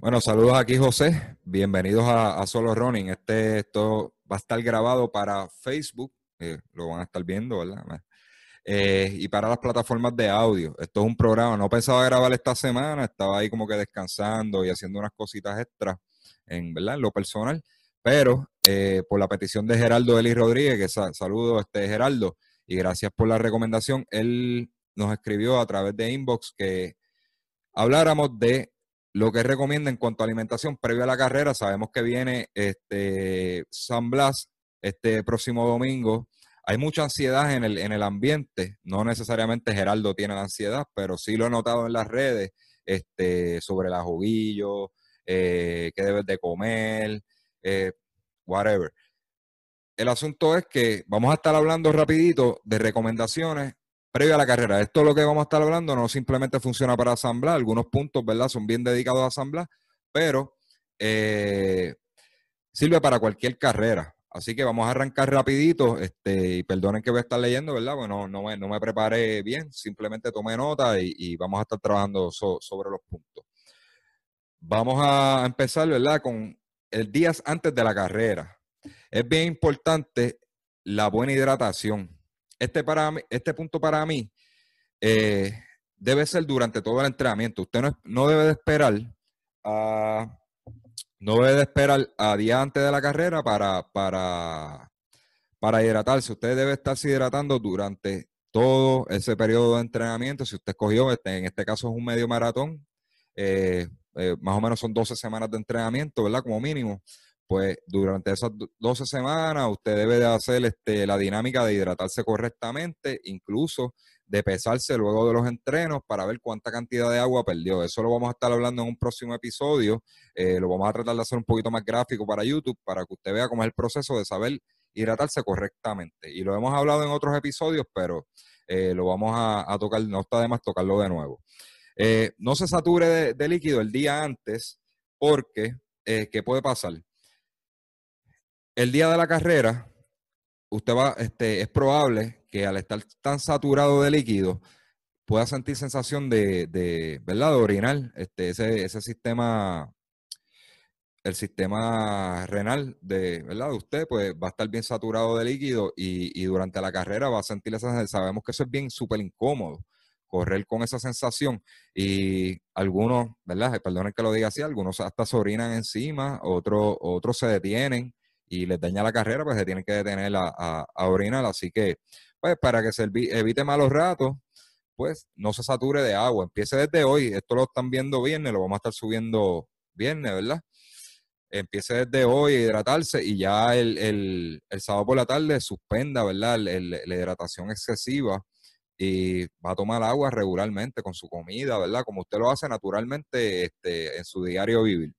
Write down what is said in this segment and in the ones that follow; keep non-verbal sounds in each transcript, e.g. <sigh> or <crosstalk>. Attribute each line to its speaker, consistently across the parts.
Speaker 1: Bueno, saludos aquí José, bienvenidos a, Solo Running. Este, esto va a estar grabado para Facebook, lo van a estar viendo, ¿verdad? Eh, y para las plataformas de audio. Esto es un programa, no pensaba grabar esta semana, estaba ahí como que descansando y haciendo unas cositas extras en, ¿verdad? en lo personal, pero eh, por la petición de Geraldo Eli Rodríguez, que saludo este Geraldo, y gracias por la recomendación, él nos escribió a través de inbox que habláramos de lo que recomienda en cuanto a alimentación previo a la carrera, sabemos que viene este San Blas este próximo domingo. Hay mucha ansiedad en el, en el ambiente, no necesariamente Geraldo tiene la ansiedad, pero sí lo he notado en las redes este, sobre el juguillo, eh, qué debes de comer, eh, whatever. El asunto es que vamos a estar hablando rapidito de recomendaciones previo a la carrera. Esto es lo que vamos a estar hablando, no simplemente funciona para asamblar, algunos puntos, ¿verdad? Son bien dedicados a asamblar, pero eh, sirve para cualquier carrera. Así que vamos a arrancar rapidito, este, y perdonen que voy a estar leyendo, ¿verdad? Bueno, no me, no me preparé bien, simplemente tomé nota y, vamos a estar trabajando sobre los puntos. Vamos a empezar, ¿verdad? Con el día antes de la carrera. Es bien importante la buena hidratación este, para este punto para mí eh, debe ser durante todo el entrenamiento. Usted no, debe de esperar a, no debe de esperar a día antes de la carrera para, para, para hidratarse. Usted debe estarse hidratando durante todo ese periodo de entrenamiento. Si usted escogió, este, en este caso es un medio maratón, eh, eh, más o menos son 12 semanas de entrenamiento, ¿verdad? Como mínimo pues durante esas 12 semanas usted debe de hacer este, la dinámica de hidratarse correctamente, incluso de pesarse luego de los entrenos para ver cuánta cantidad de agua perdió. Eso lo vamos a estar hablando en un próximo episodio. Eh, lo vamos a tratar de hacer un poquito más gráfico para YouTube para que usted vea cómo es el proceso de saber hidratarse correctamente. Y lo hemos hablado en otros episodios, pero eh, lo vamos a, tocar, no está de más tocarlo de nuevo. Eh, no se sature de, líquido el día antes porque, ¿qué puede pasar? El día de la carrera, usted va, este, es probable que al estar tan saturado de líquido, pueda sentir sensación de, de ¿verdad? De orinar, este, ese, ese sistema, el sistema renal de, ¿verdad? De usted, pues va a estar bien saturado de líquido y, y durante la carrera va a sentir esa sensación. Sabemos que eso es bien súper incómodo, correr con esa sensación y algunos, ¿verdad? Perdonen que lo diga así, algunos hasta se orinan encima, otros, otros se detienen y les daña la carrera, pues se tienen que detener a, orinar. Así que, pues para que se evite malos ratos, pues no se sature de agua. Empiece desde hoy. Esto lo están viendo viernes, lo vamos a estar subiendo viernes, ¿verdad? Empiece desde hoy a hidratarse y ya el, el, el sábado por la tarde suspenda, ¿verdad? la hidratación excesiva y va a tomar agua regularmente con su comida, ¿verdad? Como usted lo hace naturalmente este, en su diario vivir.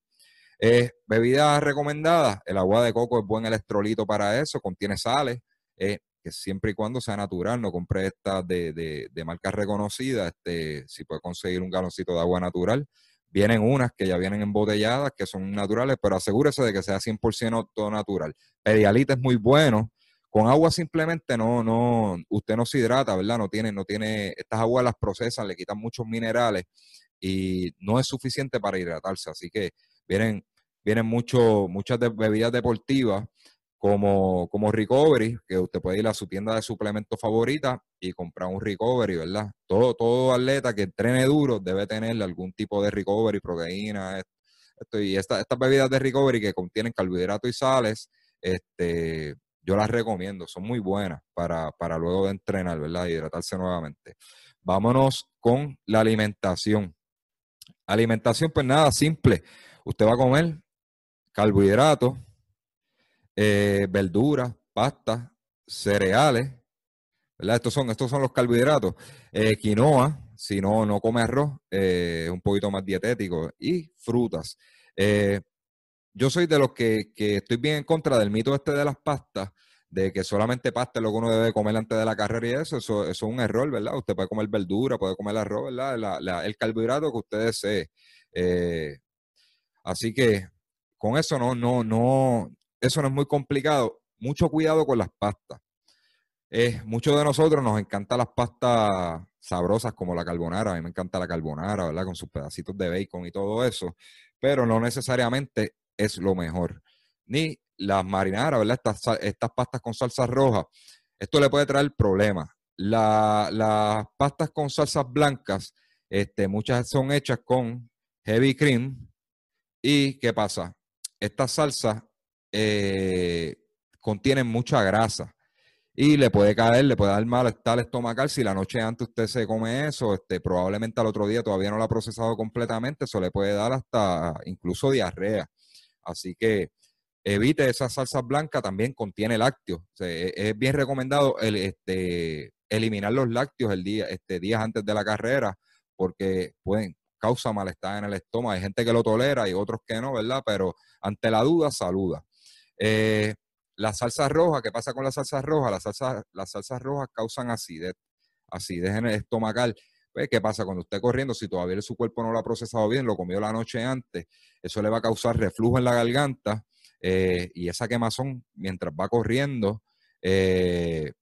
Speaker 1: Bebidas recomendadas, el agua de coco es buen electrolito para eso, contiene sales, eh, que siempre y cuando sea natural, no compre estas de, de, de marcas reconocidas, este, si puede conseguir un galoncito de agua natural. Vienen unas que ya vienen embotelladas, que son naturales, pero asegúrese de que sea 100% todo natural. Pedialite es muy bueno. Con agua simplemente no, no, usted no se hidrata, ¿verdad? No tiene, no tiene, estas aguas las procesan, le quitan muchos minerales y no es suficiente para hidratarse. Así que vienen vienen mucho, muchas bebidas deportivas como, como Recovery, que usted puede ir a su tienda de suplementos favorita y comprar un Recovery, ¿verdad? Todo, todo atleta que entrene duro debe tener algún tipo de Recovery, proteína, esto, y estas bebidas de Recovery que contienen carbohidratos y sales, este, yo las recomiendo, son muy buenas para, para luego de entrenar, ¿verdad? Hidratarse nuevamente. Vámonos con la alimentación. Alimentación, pues nada, simple. Usted va a comer carbohidratos, eh, verduras, pastas, cereales, ¿verdad? Estos son, estos son los carbohidratos. Eh, quinoa, si no, no come arroz, es un poquito más dietético. Y frutas. yo soy de los que, que, estoy bien en contra del mito este de las pastas, de que solamente pasta es lo que uno debe comer antes de la carrera y eso, eso, es un error, ¿verdad? Usted puede comer verdura, puede comer arroz, ¿verdad? el carbohidrato que usted desee. Eh, así que con eso no, no, no, eso no es muy complicado. Mucho cuidado con las pastas. Eh, muchos de nosotros nos encantan las pastas sabrosas como la carbonara. A mí me encanta la carbonara, ¿verdad? Con sus pedacitos de bacon y todo eso. Pero no necesariamente es lo mejor. Ni las marinaras, ¿verdad? Estas, estas pastas con salsa roja, esto le puede traer problemas. las pastas con salsas blancas, este, muchas son hechas con heavy cream. ¿Y qué pasa? Estas salsas eh, contienen mucha grasa y le puede caer, le puede dar malestar estomacal si la noche antes usted se come eso, este, probablemente al otro día todavía no lo ha procesado completamente, eso le puede dar hasta incluso diarrea. Así que evite esa salsa blanca, también contiene lácteos. E, es bien recomendado este, eliminar los lácteos el día, este, días antes de la carrera, porque pueden causa malestar en el estómago. Hay gente que lo tolera y otros que no, ¿verdad? Pero ante la duda, saluda. Eh, la salsa roja, ¿qué pasa con la salsa roja? Las salsas, rojas causan acidez, acidez en el estomacal. Pues, ¿Qué pasa? Cuando usted corriendo, si todavía su cuerpo no lo ha procesado bien, lo comió la noche antes, eso le va a causar reflujo en la garganta eh, y esa quemazón, mientras va corriendo, eh,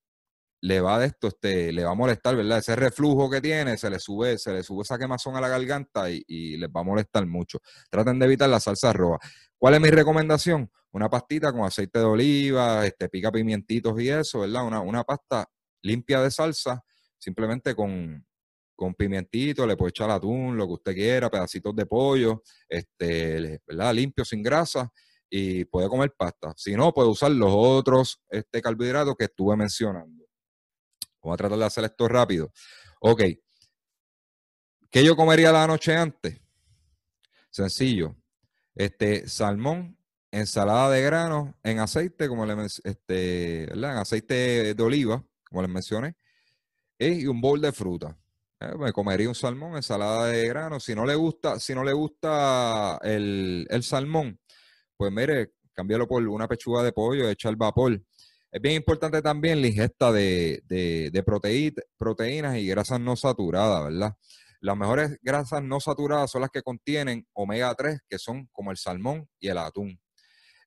Speaker 1: le va de esto, este, le va a molestar, ¿verdad? Ese reflujo que tiene, se le sube, se le sube esa quemazón a la garganta y, les va a molestar mucho. Traten de evitar la salsa roja. ¿Cuál es mi recomendación? Una pastita con aceite de oliva, este, pica pimientitos y eso, ¿verdad? Una, una pasta limpia de salsa, simplemente con, con pimientito, le puede echar atún, lo que usted quiera, pedacitos de pollo, este, ¿verdad? Limpio, sin grasa y puede comer pasta. Si no, puede usar los otros este, carbohidratos que estuve mencionando. Vamos a tratar de hacer esto rápido. Ok. ¿Qué yo comería la noche antes? Sencillo. Este, salmón, ensalada de granos en aceite, como le este, En aceite de oliva, como les mencioné, y un bol de fruta. Eh, me comería un salmón, ensalada de granos. Si no le gusta, si no le gusta el, el salmón, pues mire, cámbialo por una pechuga de pollo, echa el vapor. Es bien importante también la ingesta de, proteínas y grasas no saturadas, ¿verdad? Las mejores grasas no saturadas son las que contienen omega 3, que son como el salmón y el atún.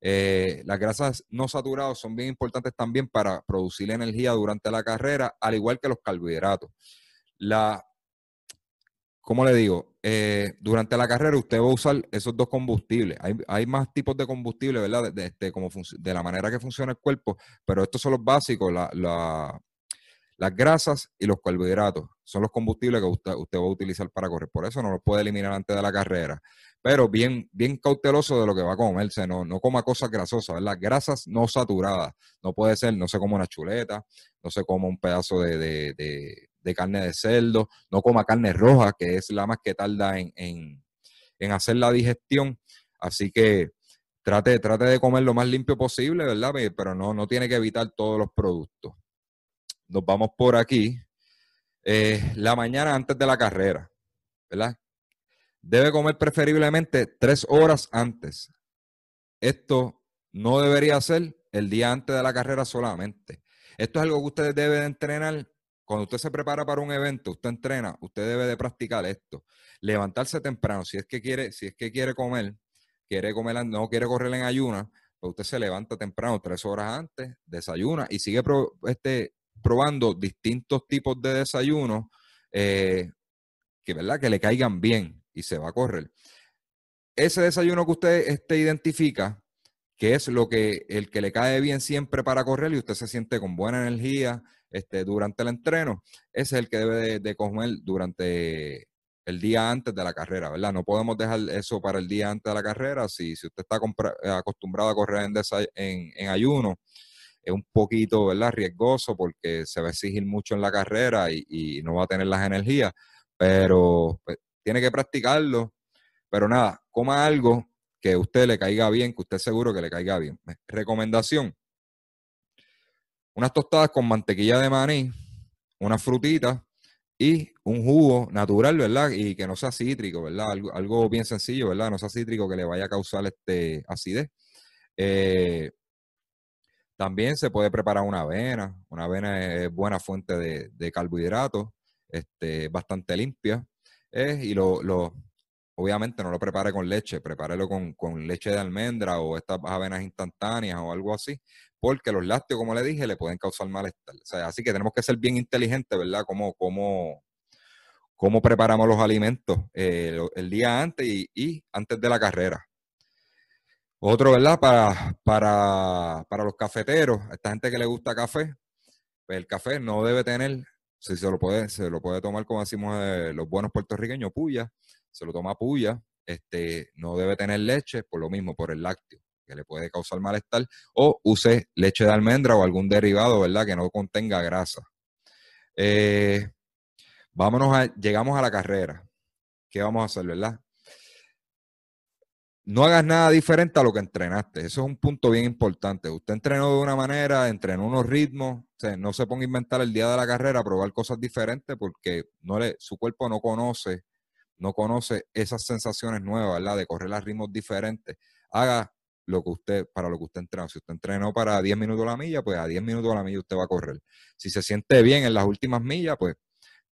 Speaker 1: Eh, las grasas no saturadas son bien importantes también para producir energía durante la carrera, al igual que los carbohidratos. La, ¿cómo le digo? Eh, durante la carrera usted va a usar esos dos combustibles. Hay, más tipos de combustible, ¿verdad? De, este, de la manera que funciona el cuerpo, pero estos son los básicos, las grasas y los carbohidratos. Son los combustibles que usted, va a utilizar para correr. Por eso no los puede eliminar antes de la carrera. Pero bien, bien cauteloso de lo que va a comerse. No, coma cosas grasosas, ¿verdad? Grasas no saturadas. No puede ser, no se coma una chuleta, no se coma un pedazo de carne de cerdo, no coma carne roja, que es la más que tarda en, hacer la digestión. Así que trate, trate de comer lo más limpio posible, ¿verdad? Pero no, no tiene que evitar todos los productos. Nos vamos por aquí. Eh, la mañana antes de la carrera, ¿verdad? Debe comer preferiblemente tres horas antes. Esto no debería ser el día antes de la carrera solamente. Esto es algo que ustedes deben entrenar cuando usted se prepara para un evento, usted entrena, usted debe de practicar esto. Levantarse temprano, si es que quiere, si es que quiere comer, quiere comer, no quiere correr en ayuna, pues usted se levanta temprano, tres horas antes, desayuna y sigue este, probando distintos tipos de desayunos eh, que, ¿verdad? que le caigan bien y se va a correr. Ese desayuno que usted este, identifica, que es lo que el que le cae bien siempre para correr y usted se siente con buena energía, este, durante el entreno, ese es el que debe de, comer durante el día antes de la carrera, ¿verdad? No podemos dejar eso para el día antes de la carrera. Si, si usted está acostumbrado a correr en, ayuno, es un poquito, ¿verdad? Riesgoso porque se va a exigir mucho en la carrera y, no va a tener las energías, pero pues, tiene que practicarlo. Pero nada, coma algo que a usted le caiga bien, que usted seguro que le caiga bien. Recomendación, unas tostadas con mantequilla de maní una frutita y un jugo natural, ¿verdad? Y que no sea cítrico, ¿verdad? Algo, algo bien sencillo, ¿verdad? No sea cítrico que le vaya a causar este acidez. Eh, también se puede preparar una avena. Una avena es buena fuente de, carbohidratos, este, bastante limpia. Eh, y lo, lo, obviamente no lo prepare con leche, prepárelo con, con, leche de almendra o estas avenas instantáneas o algo así, porque los lácteos, como le dije, le pueden causar malestar. O sea, así que tenemos que ser bien inteligentes, ¿verdad? Cómo, cómo, cómo preparamos los alimentos eh, el día antes y, antes de la carrera. Otro, ¿verdad? Para, para, para los cafeteros, a esta gente que le gusta café, pues el café no debe tener, si se lo puede, se lo puede tomar como decimos eh, los buenos puertorriqueños, puya, se lo toma puya, este, no debe tener leche por lo mismo, por el lácteo que le puede causar malestar, o use leche de almendra o algún derivado, ¿verdad? Que no contenga grasa. Eh, vámonos a, llegamos a la carrera. ¿Qué vamos a hacer, verdad? No hagas nada diferente a lo que entrenaste. Eso es un punto bien importante. Usted entrenó de una manera, entrenó unos ritmos. no se ponga a inventar el día de la carrera, probar cosas diferentes porque no su cuerpo no conoce, no conoce esas sensaciones nuevas, ¿verdad? De correr a ritmos diferentes. Haga lo que usted, para lo que usted entrenó. Si usted entrenó para 10 minutos la milla, pues a 10 minutos la milla usted va a correr. Si se siente bien en las últimas millas, pues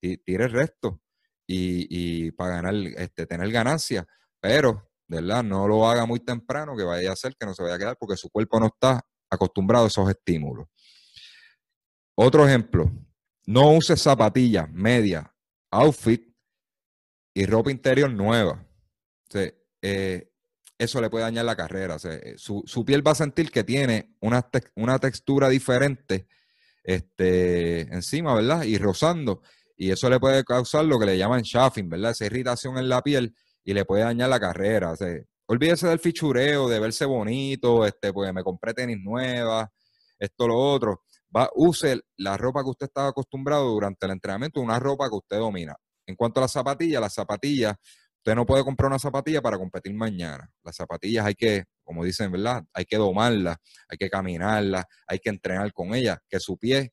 Speaker 1: tire el resto y, para ganar, este, tener ganancia. Pero, verdad, no lo haga muy temprano, que vaya a hacer que no se vaya a quedar, porque su cuerpo no está acostumbrado a esos estímulos. Otro ejemplo, no use zapatillas, media, outfit y ropa interior nueva. O eh, eso le puede dañar la carrera. Eh, su, piel va a sentir que tiene una, una textura diferente este, encima, ¿verdad? Y rozando. Y eso le puede causar lo que le llaman chafing, ¿verdad? Esa irritación en la piel y le puede dañar la carrera. O olvídese del fichureo, de verse bonito, este, pues me compré tenis nuevas, esto, lo otro. Va, use la ropa que usted estaba acostumbrado durante el entrenamiento, una ropa que usted domina. En cuanto a las zapatillas, las zapatillas Usted no puede comprar una zapatilla para competir mañana. Las zapatillas hay que, como dicen, ¿verdad? Hay que domarlas, hay que caminarlas, hay que entrenar con ellas, que su pie,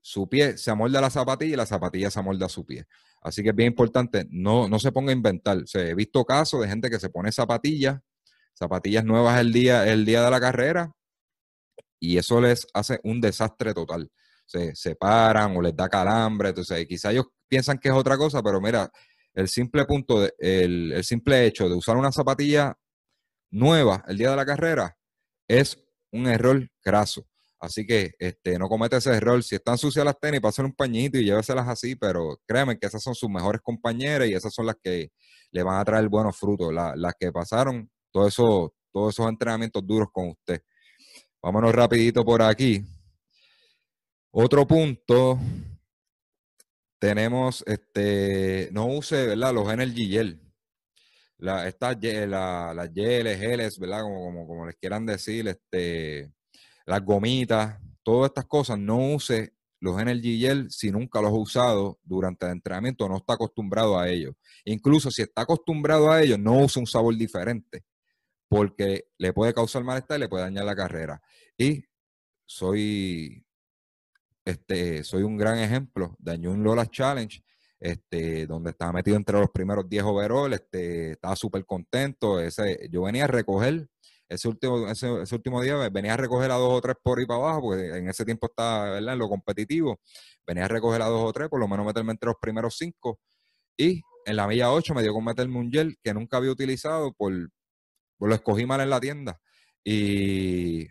Speaker 1: su pie se amolda a la zapatilla y la zapatilla se amolda a su pie. Así que es bien importante, no, no se ponga a inventar. he visto casos de gente que se pone zapatillas, zapatillas nuevas el día, el día de la carrera, y eso les hace un desastre total. Se separan o les da calambre. Entonces, quizá ellos piensan que es otra cosa, pero mira, el simple punto, de, el, simple hecho de usar una zapatilla nueva el día de la carrera es un error graso. Así que este, no comete ese error. Si están sucias las tenis, pasen un pañito y lléveselas así, pero créanme que esas son sus mejores compañeras y esas son las que le van a traer buenos frutos, las que pasaron todo eso, todos esos entrenamientos duros con usted. Vámonos rapidito por aquí. Otro punto tenemos, este, no use, ¿verdad? Los Energy Gel. La, estas, la, las geles, geles, ¿verdad? Como, como, como, les quieran decir, este, las gomitas, todas estas cosas, no use los Energy Gel si nunca los ha usado durante el entrenamiento, no está acostumbrado a ellos. Incluso si está acostumbrado a ellos, no use un sabor diferente, porque le puede causar malestar y le puede dañar la carrera. Y soy este, soy un gran ejemplo de un Lola Challenge, este, donde estaba metido entre los primeros 10 overall, este, estaba súper contento. Yo venía a recoger, ese último, ese, último día venía a recoger a dos o tres por ahí para abajo, porque en ese tiempo estaba en lo competitivo, venía a recoger a dos o tres, por lo menos meterme entre los primeros cinco. Y en la milla 8 me dio con meterme un gel que nunca había utilizado, por lo escogí mal en la tienda. Y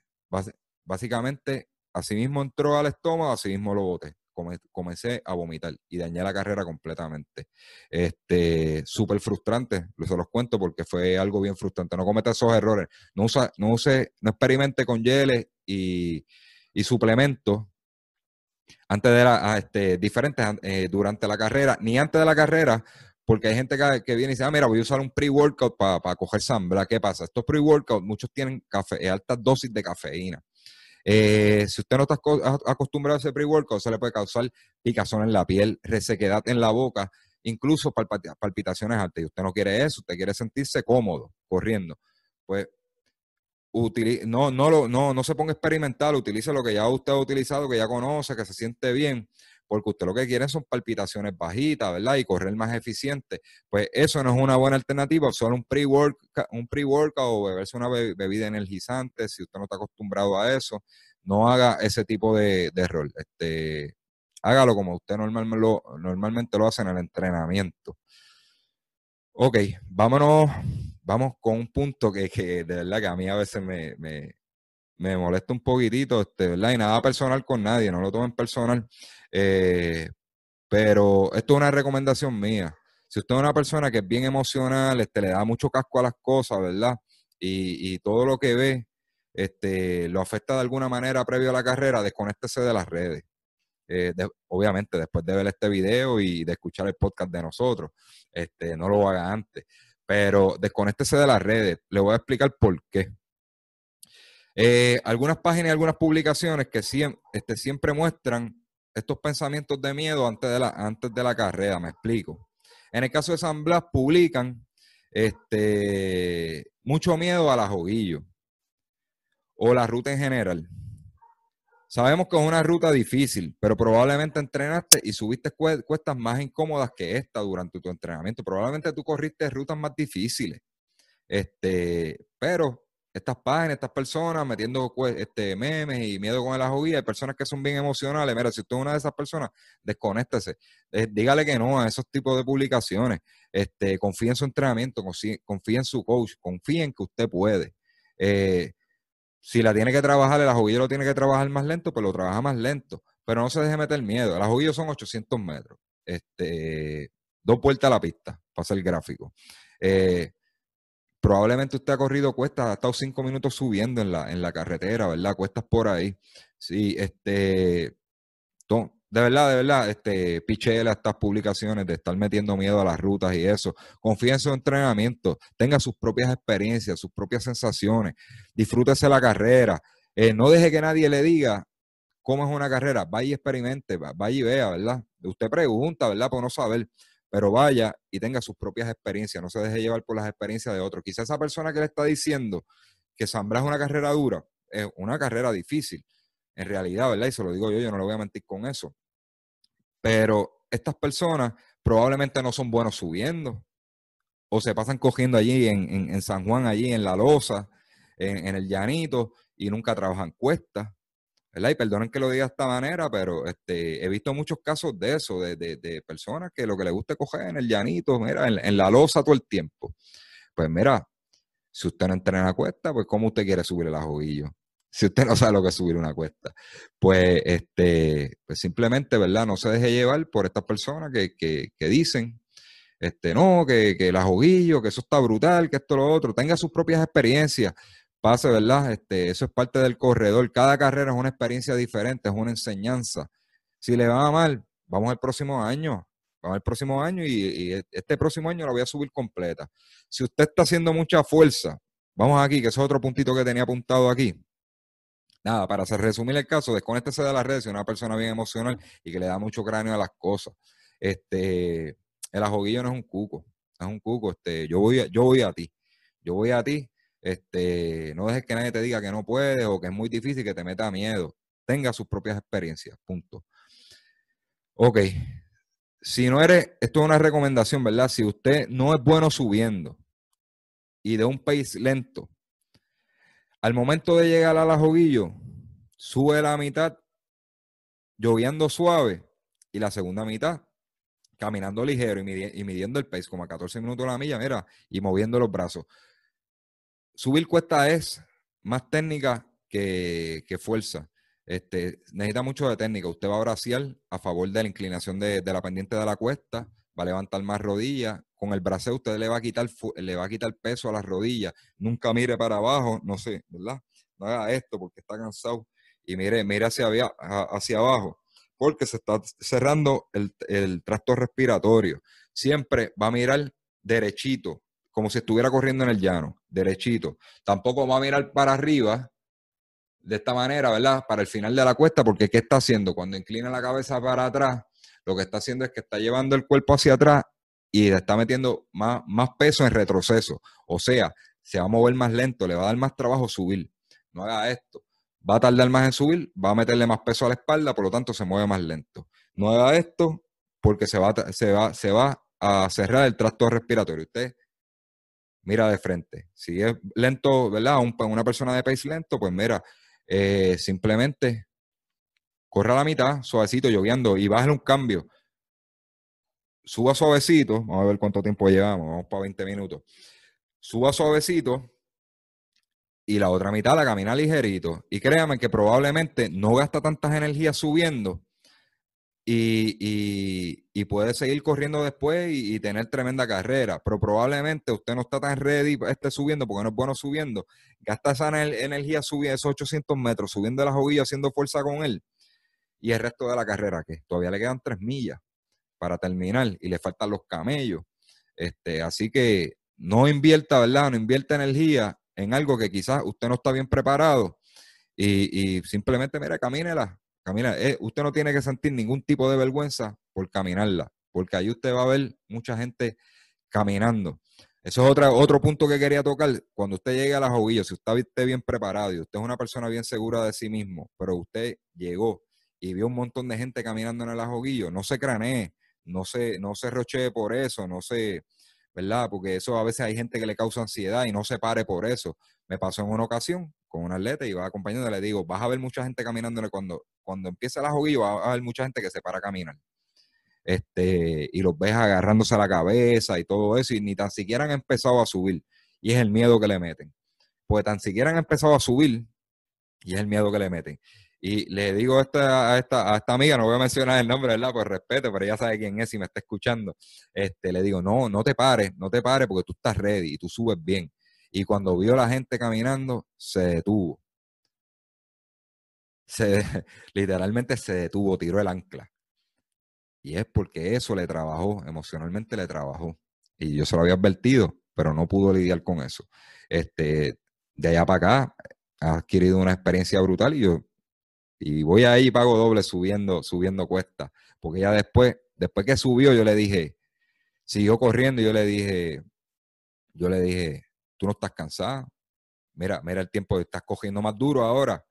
Speaker 1: básicamente Así mismo entró al estómago, así mismo lo boté. Comencé a vomitar y dañé la carrera completamente. Este, súper frustrante, se los cuento porque fue algo bien frustrante. No cometa esos errores. No usa, no use, no experimente con geles y, suplementos antes de la, ah, este, diferentes eh, durante la carrera, ni antes de la carrera, porque hay gente que, viene y dice, ah, mira, voy a usar un pre-workout para coger sangre. ¿Qué pasa? Estos pre-workouts, muchos tienen eh, altas dosis de cafeína. Eh, si usted no está acostumbrado a ese pre-workout, se le puede causar picazón en la piel, resequedad en la boca, incluso palpitaciones altas. Y usted no quiere eso, usted quiere sentirse cómodo corriendo. Pues no, no, no, no se ponga experimental, utilice lo que ya usted ha utilizado, que ya conoce, que se siente bien, porque usted lo que quiere son palpitaciones bajitas, ¿verdad? Y correr más eficiente. Pues eso no es una buena alternativa, solo un pre-workout un pre o beberse una bebida energizante, si usted no está acostumbrado a eso, no haga ese tipo de, de rol. Este, hágalo como usted lo, normalmente lo hace en el entrenamiento. Ok, vámonos, vamos con un punto que, que de verdad que a mí a veces me, me molesta un poquitito, este, ¿verdad? Y nada personal con nadie, no lo tomen personal. Eh, pero esto es una recomendación mía. Si usted es una persona que es bien emocional, este, le da mucho casco a las cosas, ¿verdad? Y, y todo lo que ve este, lo afecta de alguna manera previo a la carrera, desconéctese de las redes. Eh, obviamente, después de ver este video y de escuchar el podcast de nosotros, este, no lo haga antes. Pero desconéctese de las redes. Le voy a explicar por qué. Eh, algunas páginas y algunas publicaciones que siempre, este, siempre muestran estos pensamientos de miedo antes de, la, antes de la carrera, me explico. En el caso de San Blas, publican este, mucho miedo a la joguillo o la ruta en general. Sabemos que es una ruta difícil, pero probablemente entrenaste y subiste cuestas más incómodas que esta durante tu entrenamiento. Probablemente tú corriste rutas más difíciles. Este, pero estas páginas, estas personas metiendo este, memes y miedo con el ajovía, hay personas que son bien emocionales. Mira, si usted es una de esas personas, desconéctese. Eh, dígale que no a esos tipos de publicaciones. Este, confíe en su entrenamiento, confíe, en su coach, confíe en que usted puede. Eh, si la tiene que trabajar, el ajoguillo lo tiene que trabajar más lento, pues lo trabaja más lento. Pero no se deje meter miedo. El ajoguillo son 800 metros. Este, dos vueltas a la pista, para hacer el gráfico. Eh, probablemente usted ha corrido cuestas, ha estado cinco minutos subiendo en la, en la carretera, ¿verdad? Cuestas por ahí. Sí, este, de verdad, de verdad, este, pichela estas publicaciones de estar metiendo miedo a las rutas y eso. Confía en su entrenamiento, tenga sus propias experiencias, sus propias sensaciones, disfrútese la carrera. Eh, no deje que nadie le diga cómo es una carrera. Vaya y experimente, vaya y vea, ¿verdad? Usted pregunta, ¿verdad? Por no saber, pero vaya y tenga sus propias experiencias. No se deje llevar por las experiencias de otros. Quizás esa persona que le está diciendo que Zambra es una carrera dura, es una carrera difícil en realidad, ¿verdad? Y se lo digo yo, yo no le voy a mentir con eso. Pero estas personas probablemente no son buenos subiendo o se pasan cogiendo allí en, San Juan, allí en la losa, en, el llanito y nunca trabajan cuestas. ¿Verdad? Y perdonen que lo diga de esta manera, pero este, he visto muchos casos de eso, de, personas que lo que les gusta es coger en el llanito, mira, en, la losa todo el tiempo. Pues mira, si usted no entrena cuesta, pues ¿cómo usted quiere subir el ajojillo? <laughs> si usted no sabe lo que es subir una cuesta. Pues, este, pues simplemente, ¿verdad? No se deje llevar por estas personas que, que, que dicen, este, no, que, que el ajoguillo, que eso está brutal, que esto, lo otro. Tenga sus propias experiencias. Pase, ¿verdad? Este, eso es parte del corredor. Cada carrera es una experiencia diferente, es una enseñanza. Si le va mal, vamos al próximo año. Vamos al próximo año y, y este próximo año la voy a subir completa. Si usted está haciendo mucha fuerza, vamos aquí, que es otro puntito que tenía apuntado aquí nada, para resumir el caso, desconéctese de las redes si una persona bien emocional y que le da mucho cráneo a las cosas. Este, el ajoguillo no es un cuco, es un cuco, este, yo voy a, yo voy a ti, yo voy a ti, este, no dejes que nadie te diga que no puedes o que es muy difícil, que te meta miedo. Tenga sus propias experiencias, punto. Ok, si no eres, esto es una recomendación, ¿verdad? Si usted no es bueno subiendo y de un país lento, al momento de llegar al ajoguillo, sube la mitad lloviendo suave y la segunda mitad caminando ligero y, midiendo el pace como a 14 minutos la milla, mira, y moviendo los brazos. Subir cuesta es más técnica que, fuerza. Este, necesita mucho de técnica. Usted va a braciar a favor de la inclinación de, de la pendiente de la cuesta, va a levantar más rodillas, con el braceo usted le va a quitar le va a quitar peso a las rodillas. Nunca mire para abajo, no sé, ¿verdad? No haga esto porque está cansado. Y mire, mire hacia, hacia abajo, porque se está cerrando el, el tracto respiratorio. Siempre va a mirar derechito, como si estuviera corriendo en el llano, derechito. Tampoco va a mirar para arriba, de esta manera, ¿verdad? Para el final de la cuesta, porque ¿qué está haciendo? Cuando inclina la cabeza para atrás, lo que está haciendo es que está llevando el cuerpo hacia atrás y le está metiendo más, más peso en retroceso. O sea, se va a mover más lento, le va a dar más trabajo subir. No haga esto. Va a tardar más en subir, va a meterle más peso a la espalda, por lo tanto se mueve más lento. no haga esto porque se va, se va, se va a cerrar el tracto respiratorio. Usted mira de frente. Si es lento, ¿verdad? una persona de pace lento, pues mira, eh, simplemente corra a la mitad, suavecito, lloviendo y bájale un cambio. Suba suavecito, vamos a ver cuánto tiempo llevamos, vamos para 20 minutos. Suba suavecito y la otra mitad la camina ligerito. Y créame que probablemente no gasta tantas energías subiendo y, puede seguir corriendo después y, tener tremenda carrera. Pero probablemente usted no está tan ready, esté subiendo, porque no es bueno subiendo. Gasta esa energía subiendo esos 800 metros, subiendo las joguillas, haciendo fuerza con él. Y el resto de la carrera, que todavía le quedan tres millas para terminar y le faltan los camellos. Este, así que no invierta, ¿verdad? No invierta energía en algo que quizás usted no está bien preparado y, y simplemente, mira, camínela, Camina, eh, usted no tiene que sentir ningún tipo de vergüenza por caminarla, porque ahí usted va a ver mucha gente caminando. Eso es otra, otro punto que quería tocar. Cuando usted llegue a las joguillas, si usted esté bien preparado y usted es una persona bien segura de sí mismo, pero usted llegó y vio un montón de gente caminando en el ajoguillo, no se cranee, no se, no se rochee por eso, no se, ¿verdad? Porque eso a veces hay gente que le causa ansiedad y no se pare por eso. Me pasó en una ocasión con un atleta y va acompañando, le digo, vas a ver mucha gente caminando cuando, cuando empieza la joguillo, va a haber mucha gente que se para a caminar. Este, y los ves agarrándose a la cabeza y todo eso, y ni tan siquiera han empezado a subir. Y es el miedo que le meten. Pues tan siquiera han empezado a subir, y es el miedo que le meten. Y le digo a esta, a esta, esta amiga, no voy a mencionar el nombre, ¿verdad? Por respeto, pero ella sabe quién es y me está escuchando. Este, le digo, no, no te pares, no te pares porque tú estás ready y tú subes bien. Y cuando vio a la gente caminando, se detuvo se, <laughs> literalmente se detuvo, tiró el ancla. Y es porque eso le trabajó, emocionalmente le trabajó. Y yo se lo había advertido, pero no pudo lidiar con eso. Este, de allá para acá ha adquirido una experiencia brutal y yo y voy ahí y pago doble subiendo, subiendo cuesta. Porque ya después, después que subió, yo le dije, siguió corriendo y yo le dije, yo le dije, tú no estás cansado. Mira, mira el tiempo, estás cogiendo más duro ahora.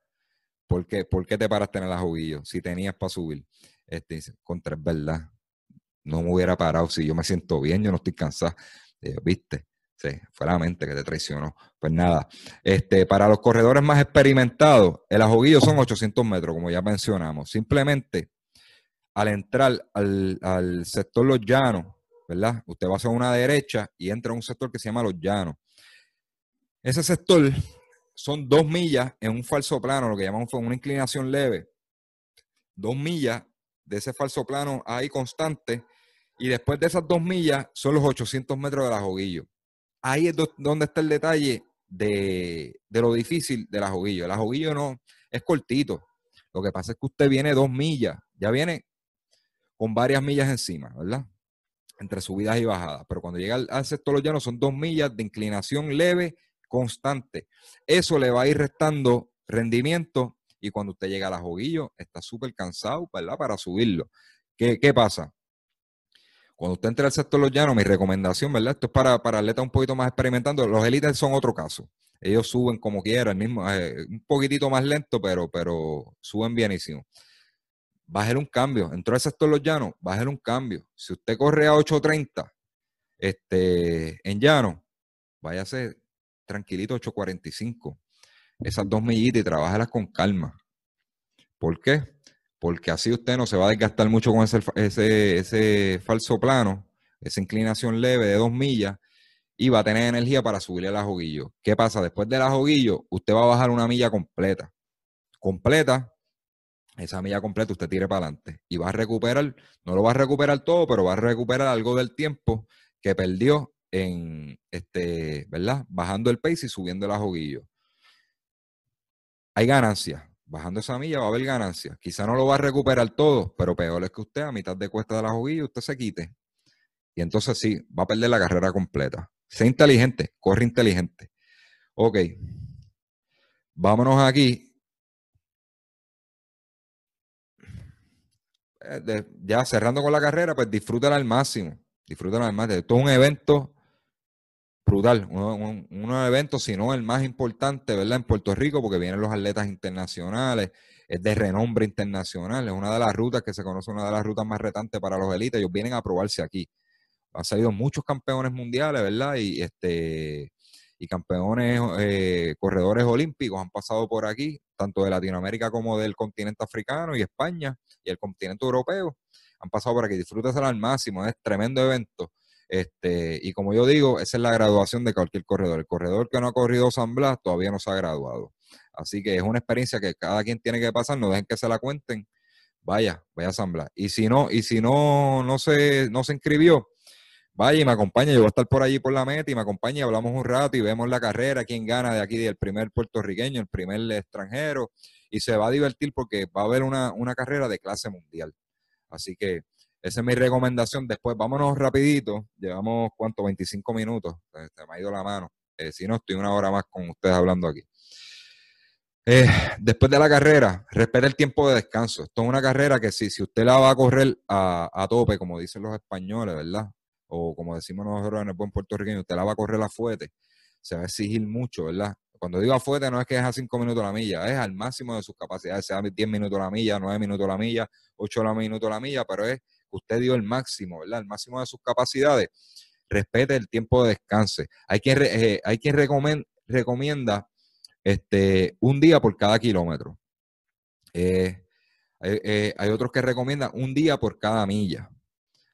Speaker 1: ¿Por qué, ¿Por qué te paraste en el ajoguillo si tenías para subir? Este, contra es verdad. No me hubiera parado. Si yo me siento bien, yo no estoy cansado. ¿Viste? Sí, fue la mente que te traicionó. Pues nada, este, para los corredores más experimentados, el ajoguillo son 800 metros, como ya mencionamos. Simplemente, al entrar al, al sector Los Llanos, ¿verdad? Usted va a hacer una derecha y entra a un sector que se llama Los Llanos. Ese sector son dos millas en un falso plano, lo que llamamos una inclinación leve. Dos millas de ese falso plano ahí constante. Y después de esas dos millas son los 800 metros del ajoguillo. Ahí es donde está el detalle de, lo difícil del ajoguillo. El ajoguillo no es cortito. Lo que pasa es que usted viene dos millas. Ya viene con varias millas encima, ¿verdad? Entre subidas y bajadas. Pero cuando llega al, al sector los llanos son dos millas de inclinación leve constante. Eso le va a ir restando rendimiento y cuando usted llega a la joguillo está súper cansado, ¿verdad? Para subirlo. ¿Qué, pasa? Cuando usted entra al sector los llanos, mi recomendación, ¿verdad? Esto es para, para atletas un poquito más experimentando. Los élites son otro caso. Ellos suben como quieran, mismo, eh, un poquitito más lento, pero, pero suben bienísimo. Bájale un cambio. Entró al sector los llanos, bájale un cambio. Si usted corre a 8.30 este, en llano, váyase tranquilito 8.45. Esas dos millitas y trabajalas con calma. ¿Por qué? Porque así usted no se va a desgastar mucho con ese, ese, falso plano, esa inclinación leve de dos millas, y va a tener energía para subirle al ajoguillo. ¿Qué pasa? Después del ajoguillo, usted va a bajar una milla completa. Completa, esa milla completa usted tire para adelante y va a recuperar, no lo va a recuperar todo, pero va a recuperar algo del tiempo que perdió en, este, ¿verdad? Bajando el pace y subiendo el ajoguillo. Hay ganancias. Bajando esa milla va a haber ganancias. Quizá no lo va a recuperar todo, pero peor es que usted a mitad de cuesta del ajoguillo usted se quite. Y entonces sí, va a perder la carrera completa. Sé inteligente, corre inteligente. Ok. Vámonos aquí. Eh, ya cerrando con la carrera, pues disfrútala al máximo. Disfrútala al máximo. Esto es un evento brutal, un, un, evento, si no el más importante, ¿verdad? En Puerto Rico, porque vienen los atletas internacionales, es de renombre internacional, es una de las rutas que se conoce, una de las rutas más retantes para los élites, ellos vienen a probarse aquí. Han salido muchos campeones mundiales, ¿verdad? Y este y campeones, eh, corredores olímpicos han pasado por aquí, tanto de Latinoamérica como del continente africano y España y el continente europeo, han pasado por aquí. Disfrúteselo al máximo, es tremendo evento. Este, y como yo digo, esa es la graduación de cualquier corredor. El corredor que no ha corrido San Blas todavía no se ha graduado. Así que es una experiencia que cada quien tiene que pasar, no dejen que se la cuenten. Vaya, vaya a San Blas. Y si no, y si no, no se, no se inscribió, vaya y me acompaña. Yo voy a estar por allí por la meta y me acompaña y hablamos un rato y vemos la carrera, quién gana de aquí, del primer puertorriqueño, el primer extranjero. Y se va a divertir porque va a haber una, una carrera de clase mundial. Así que esa es mi recomendación. Después, vámonos rapidito. Llevamos, ¿cuánto? 25 minutos. Se me ha ido la mano. Eh, si no, estoy una hora más con ustedes hablando aquí. Eh, después de la carrera, respete el tiempo de descanso. Esto es una carrera que si, si usted la va a correr a, tope, como dicen los españoles, ¿verdad? O como decimos nosotros en el buen puertorriqueño, usted la va a correr a fuete, se va a exigir mucho, ¿verdad? Cuando digo a fuete no es que es a 5 minutos la milla, es al máximo de sus capacidades, sea 10 minutos la milla, 9 minutos la milla, 8 minutos la milla, pero es usted dio el máximo, ¿verdad? El máximo de sus capacidades. Respete el tiempo de descanso. Hay quien, eh, hay quien recomienda este, un día por cada kilómetro. Eh, eh, hay, otros que recomiendan un día por cada milla.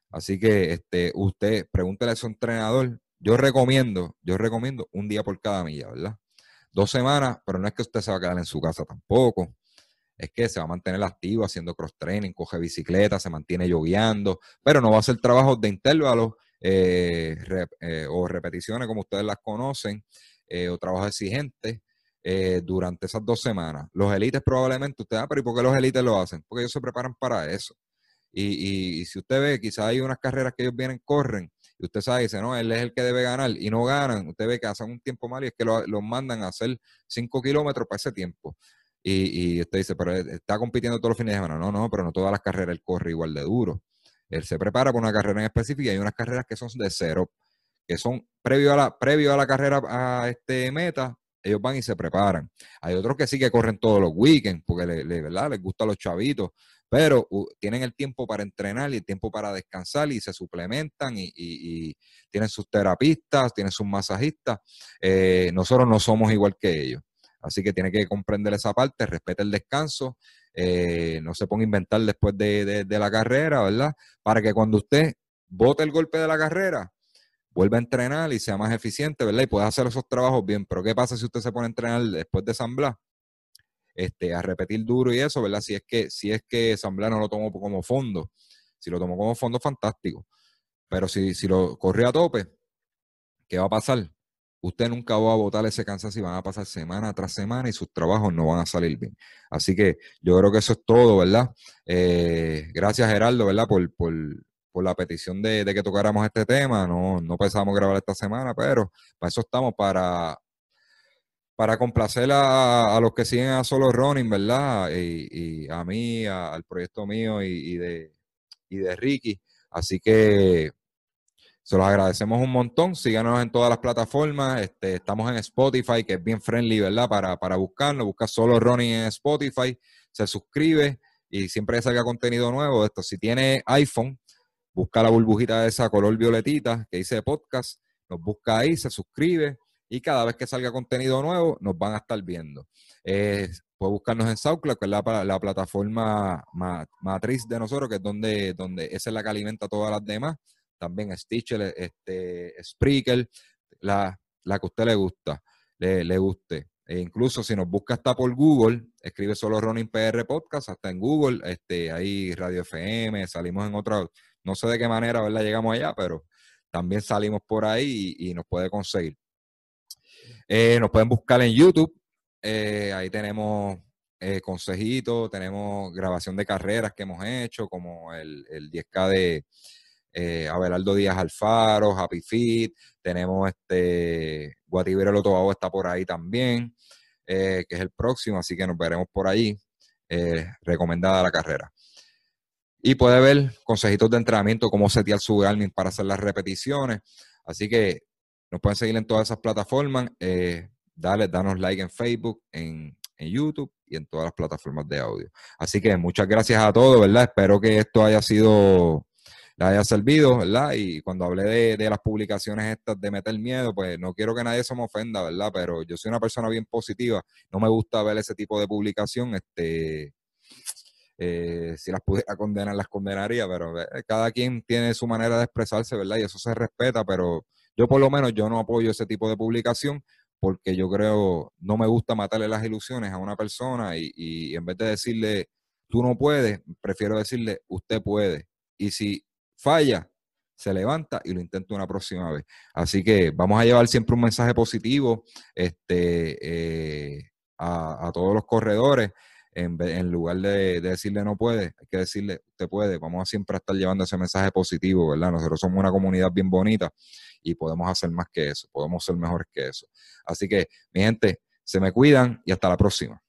Speaker 1: Así que este, usted pregúntele a su entrenador. Yo recomiendo, yo recomiendo un día por cada milla, ¿verdad? Dos semanas, pero no es que usted se va a quedar en su casa tampoco. Es que se va a mantener activo haciendo cross training, coge bicicleta, se mantiene yogueando, pero no va a hacer trabajos de intervalos eh, o repeticiones como ustedes las conocen, o trabajos exigentes. Eh, durante esas dos semanas. Los élites probablemente, usted, ah, pero ¿y por qué los élites lo hacen? Porque ellos se preparan para eso. Y, si usted ve, quizás hay unas carreras que ellos vienen, corren, y usted sabe, dice, no, él es el que debe ganar, y no ganan, usted ve que hacen un tiempo mal y es que los lo mandan a hacer cinco kilómetros para ese tiempo. Y, y, usted dice, pero está compitiendo todos los fines de semana. No, no, pero no todas las carreras él corre igual de duro. Él se prepara para una carrera en específica y hay unas carreras que son de cero, que son previo a la, previo a la carrera a este meta, ellos van y se preparan. Hay otros que sí que corren todos los weekends, porque les gustan los chavitos, pero tienen el tiempo para entrenar y el tiempo para descansar y se suplementan y, tienen sus terapistas, tienen sus masajistas. Eh, nosotros no somos igual que ellos. Así que tiene que comprender esa parte, respeta el descanso, eh, no se ponga a inventar después de, de la carrera, ¿verdad? Para que cuando usted bote el golpe de la carrera, vuelva a entrenar y sea más eficiente, ¿verdad? Y pueda hacer esos trabajos bien. Pero ¿qué pasa si usted se pone a entrenar después de San Blas? Este, a repetir duro y eso, ¿verdad? Si es que, si es que San Blas no lo tomó como fondo. Si lo tomó como fondo, fantástico. Pero si, si lo corrió a tope, ¿qué va a pasar? Usted nunca va a votar ese cansancio y van a pasar semana tras semana y sus trabajos no van a salir bien. Así que yo creo que eso es todo, ¿verdad? Eh, gracias, Gerardo, ¿verdad? Por, por, por la petición de, que tocáramos este tema. No, no pensábamos grabar esta semana, pero para eso estamos, para, para complacer a, los que siguen a Solo Running, ¿verdad? Y, a mí, al proyecto mío y, de, y de Ricky. Así que se los agradecemos un montón. Síganos en todas las plataformas. Este, estamos en Spotify, que es bien friendly, ¿verdad? Para, para buscarlo. Busca Solo Running en Spotify. Se suscribe y siempre salga contenido nuevo. Esto, si tiene iPhone, busca la burbujita de esa color violetita que dice podcast, nos busca ahí, se suscribe y cada vez que salga contenido nuevo nos van a estar viendo. Eh, puede buscarnos en SoundCloud, que es la, la plataforma matriz de nosotros, que es donde, donde esa es la que alimenta todas las demás. También Stitcher, este, Spreaker, la, la que a usted le gusta, le, le guste. E incluso si nos busca hasta por Google, escribe solo Ronin PR Podcast, hasta en Google, este, ahí Radio FM, salimos en otra, no sé de qué manera, ¿verdad? Llegamos allá, pero también salimos por ahí y, nos puede conseguir. Eh, nos pueden buscar en YouTube, eh, ahí tenemos eh, consejitos, tenemos grabación de carreras que hemos hecho, como el, el 10K de eh, Abelardo Díaz Alfaro, Happy Fit, tenemos este Guatibero Lotobago está por ahí también, eh, que es el próximo, así que nos veremos por ahí. Eh, recomendada la carrera. Y puede ver consejitos de entrenamiento, cómo setear su Garmin para hacer las repeticiones. Así que nos pueden seguir en todas esas plataformas. dale, danos like en Facebook, en, en YouTube y en todas las plataformas de audio. Así que muchas gracias a todos, ¿verdad? Espero que esto haya sido, le haya servido, ¿verdad? Y cuando hablé de, de las publicaciones estas de meter miedo, pues no quiero que nadie se me ofenda, ¿verdad? Pero yo soy una persona bien positiva, no me gusta ver ese tipo de publicación, este eh, si las pudiera condenar, las condenaría, pero eh, cada quien tiene su manera de expresarse, ¿verdad? Y eso se respeta, pero yo por lo menos yo no apoyo ese tipo de publicación porque yo creo, no me gusta matarle las ilusiones a una persona y en vez de decirle, tú no puedes, prefiero decirle, usted puede. Y si falla, se levanta y lo intenta una próxima vez. Así que vamos a llevar siempre un mensaje positivo este, eh, a, a todos los corredores en, lugar de, decirle no puede, hay que decirle usted puede. Vamos a siempre estar llevando ese mensaje positivo, ¿verdad? Nosotros somos una comunidad bien bonita y podemos hacer más que eso, podemos ser mejores que eso. Así que, mi gente, se me cuidan y hasta la próxima.